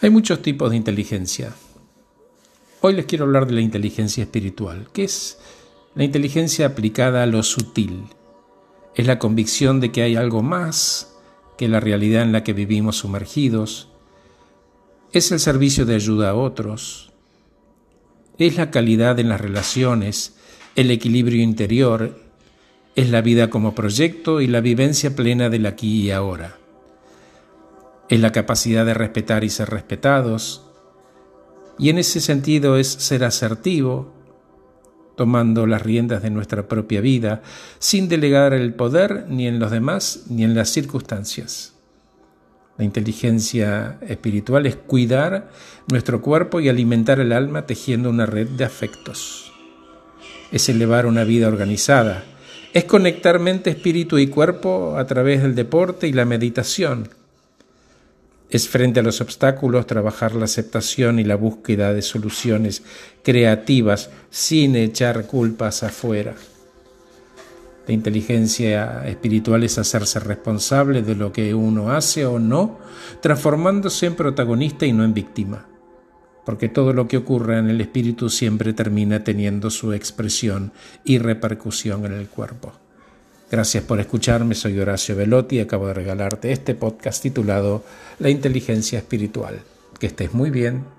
Hay muchos tipos de inteligencia. Hoy les quiero hablar de la inteligencia espiritual, que es la inteligencia aplicada a lo sutil. Es la convicción de que hay algo más que la realidad en la que vivimos sumergidos. Es el servicio de ayuda a otros. Es la calidad en las relaciones, el equilibrio interior. Es la vida como proyecto y la vivencia plena del aquí y ahora es la capacidad de respetar y ser respetados, y en ese sentido es ser asertivo, tomando las riendas de nuestra propia vida, sin delegar el poder ni en los demás ni en las circunstancias. La inteligencia espiritual es cuidar nuestro cuerpo y alimentar el alma tejiendo una red de afectos. Es elevar una vida organizada. Es conectar mente, espíritu y cuerpo a través del deporte y la meditación es frente a los obstáculos trabajar la aceptación y la búsqueda de soluciones creativas sin echar culpas afuera. La inteligencia espiritual es hacerse responsable de lo que uno hace o no, transformándose en protagonista y no en víctima, porque todo lo que ocurre en el espíritu siempre termina teniendo su expresión y repercusión en el cuerpo. Gracias por escucharme, soy Horacio Velotti y acabo de regalarte este podcast titulado La inteligencia espiritual. Que estés muy bien.